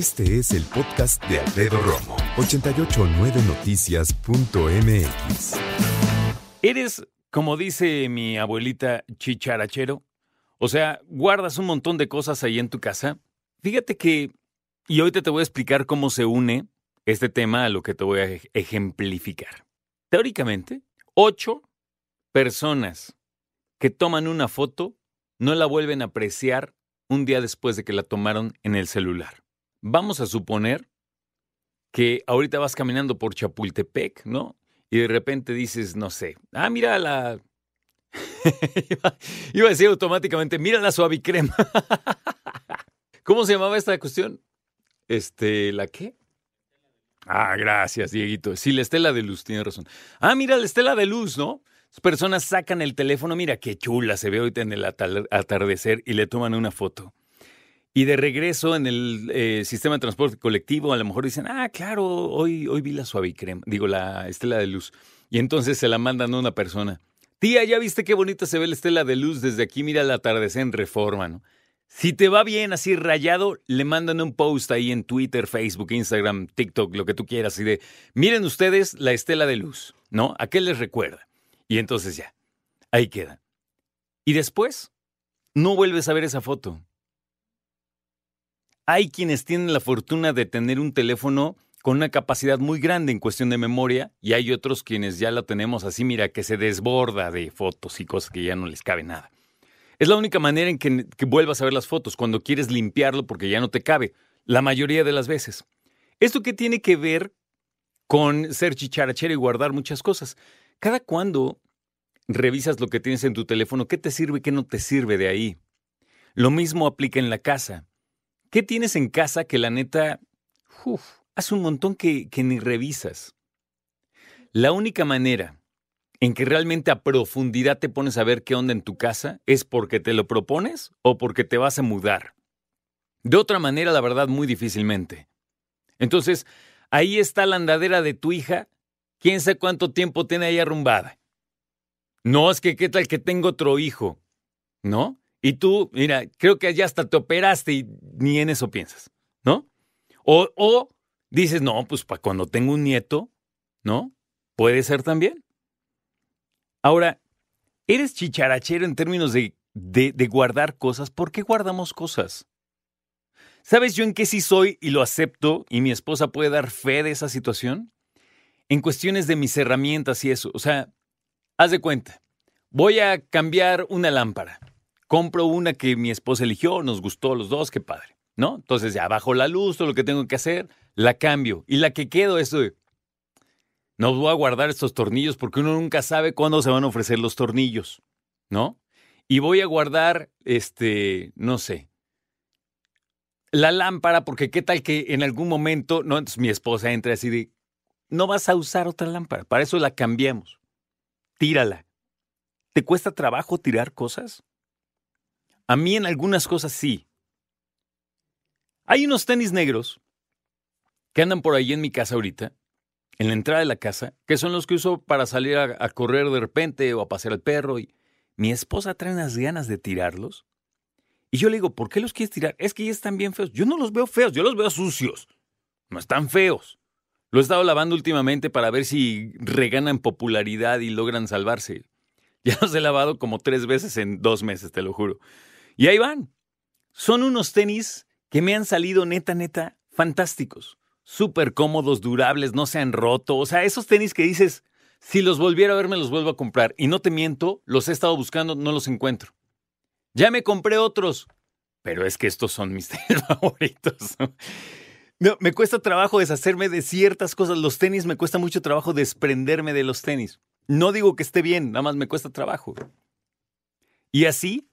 Este es el podcast de Alfredo Romo. 889noticias.mx. Eres, como dice mi abuelita, chicharachero. O sea, guardas un montón de cosas ahí en tu casa. Fíjate que, y ahorita te voy a explicar cómo se une este tema a lo que te voy a ejemplificar. Teóricamente, ocho personas que toman una foto no la vuelven a apreciar un día después de que la tomaron en el celular. Vamos a suponer que ahorita vas caminando por Chapultepec, ¿no? Y de repente dices, no sé, ah, mira la... iba, a decir automáticamente, mira la suavicrema. ¿Cómo se llamaba esta cuestión? Este, ¿la qué? Ah, gracias, Dieguito. Sí, la estela de luz, tiene razón. Ah, mira, la estela de luz, ¿no? Las personas sacan el teléfono, mira qué chula se ve ahorita en el atardecer y le toman una foto. Y de regreso en el eh, sistema de transporte colectivo, a lo mejor dicen, ah, claro, hoy, hoy vi la suavicrema, digo, la estela de luz. Y entonces se la mandan a una persona. Tía, ¿ya viste qué bonita se ve la estela de luz desde aquí? Mira el atardecer en reforma, ¿no? Si te va bien así rayado, le mandan un post ahí en Twitter, Facebook, Instagram, TikTok, lo que tú quieras, y de, miren ustedes la estela de luz, ¿no? ¿A qué les recuerda? Y entonces ya, ahí queda. Y después, no vuelves a ver esa foto. Hay quienes tienen la fortuna de tener un teléfono con una capacidad muy grande en cuestión de memoria y hay otros quienes ya la tenemos así, mira, que se desborda de fotos y cosas que ya no les cabe nada. Es la única manera en que, vuelvas a ver las fotos, cuando quieres limpiarlo porque ya no te cabe, la mayoría de las veces. ¿Esto qué tiene que ver con ser chicharachero y guardar muchas cosas? Cada cuando revisas lo que tienes en tu teléfono, ¿qué te sirve y qué no te sirve de ahí? Lo mismo aplica en la casa. ¿Qué tienes en casa que la neta, hace un montón que, que ni revisas? La única manera en que realmente a profundidad te pones a ver qué onda en tu casa, es porque te lo propones o porque te vas a mudar. De otra manera, la verdad, muy difícilmente. Entonces, ahí está la andadera de tu hija, quién sabe cuánto tiempo tiene ahí arrumbada. No, es que qué tal que tengo otro hijo, ¿no? Y tú, mira, creo que ya hasta te operaste y ni en eso piensas, ¿no? O, o dices, no, pues para cuando tengo un nieto, ¿no? Puede ser también. Ahora, eres chicharachero en términos de, de, guardar cosas. ¿Por qué guardamos cosas? ¿Sabes yo en qué sí soy y lo acepto y mi esposa puede dar fe de esa situación? En cuestiones de mis herramientas y eso. O sea, haz de cuenta, voy a cambiar una lámpara. Compro una que mi esposa eligió, nos gustó los dos, qué padre, ¿no? Entonces ya bajo la luz, todo lo que tengo que hacer, la cambio. Y la que quedo es no voy a guardar estos tornillos porque uno nunca sabe cuándo se van a ofrecer los tornillos, ¿no? Y voy a guardar, este, no sé, la lámpara porque qué tal que en algún momento, no, entonces mi esposa entra así de, no vas a usar otra lámpara, para eso la cambiamos. Tírala. ¿Te cuesta trabajo tirar cosas? A mí en algunas cosas sí. Hay unos tenis negros que andan por ahí en mi casa ahorita en la entrada de la casa, que son los que uso para salir a, correr de repente o a pasear al perro. Y mi esposa trae unas ganas de tirarlos. Y yo le digo, ¿por qué los quieres tirar? Es que ya están bien feos. Yo no los veo feos, yo los veo sucios. No están feos. Lo he estado lavando últimamente para ver si reganan popularidad y logran salvarse. Ya los he lavado como tres veces en dos meses, te lo juro. Y ahí van. Son unos tenis que me han salido neta, neta, fantásticos súper cómodos, durables, no se han roto. O sea, esos tenis que dices, si los volviera a ver, me los vuelvo a comprar. Y no te miento, los he estado buscando, no los encuentro. Ya me compré otros, pero es que estos son mis tenis favoritos. No, me cuesta trabajo deshacerme de ciertas cosas. Los tenis me cuesta mucho trabajo desprenderme de los tenis. No digo que esté bien, nada más me cuesta trabajo. Y así,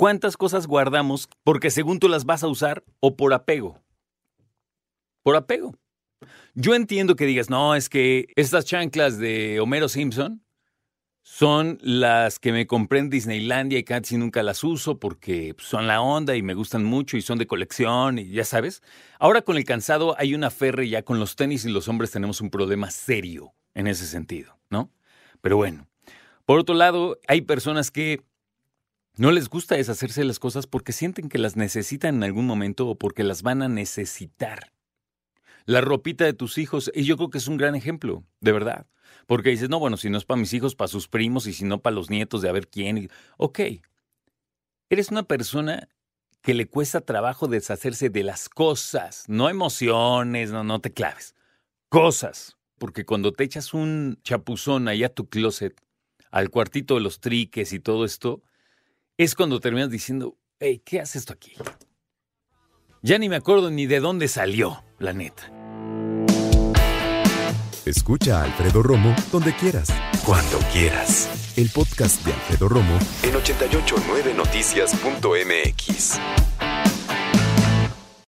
¿Cuántas cosas guardamos porque según tú las vas a usar o por apego? Por apego. Yo entiendo que digas, no, es que estas chanclas de Homero Simpson son las que me compré en Disneylandia y casi nunca las uso porque son la onda y me gustan mucho y son de colección y ya sabes. Ahora con el cansado hay una ferre ya con los tenis y los hombres tenemos un problema serio en ese sentido, ¿no? Pero bueno, por otro lado, hay personas que no les gusta deshacerse de las cosas porque sienten que las necesitan en algún momento o porque las van a necesitar. La ropita de tus hijos, y yo creo que es un gran ejemplo, de verdad. Porque dices, no, bueno, si no es para mis hijos, para sus primos, y si no para los nietos de a ver quién. Ok. Eres una persona que le cuesta trabajo deshacerse de las cosas, no emociones, no, no te claves. Cosas. Porque cuando te echas un chapuzón ahí a tu closet, al cuartito de los triques y todo esto, es cuando terminas diciendo, hey, ¿qué hace esto aquí? Ya ni me acuerdo ni de dónde salió, la neta. Escucha a Alfredo Romo donde quieras. Cuando quieras. El podcast de Alfredo Romo en 889noticias.mx.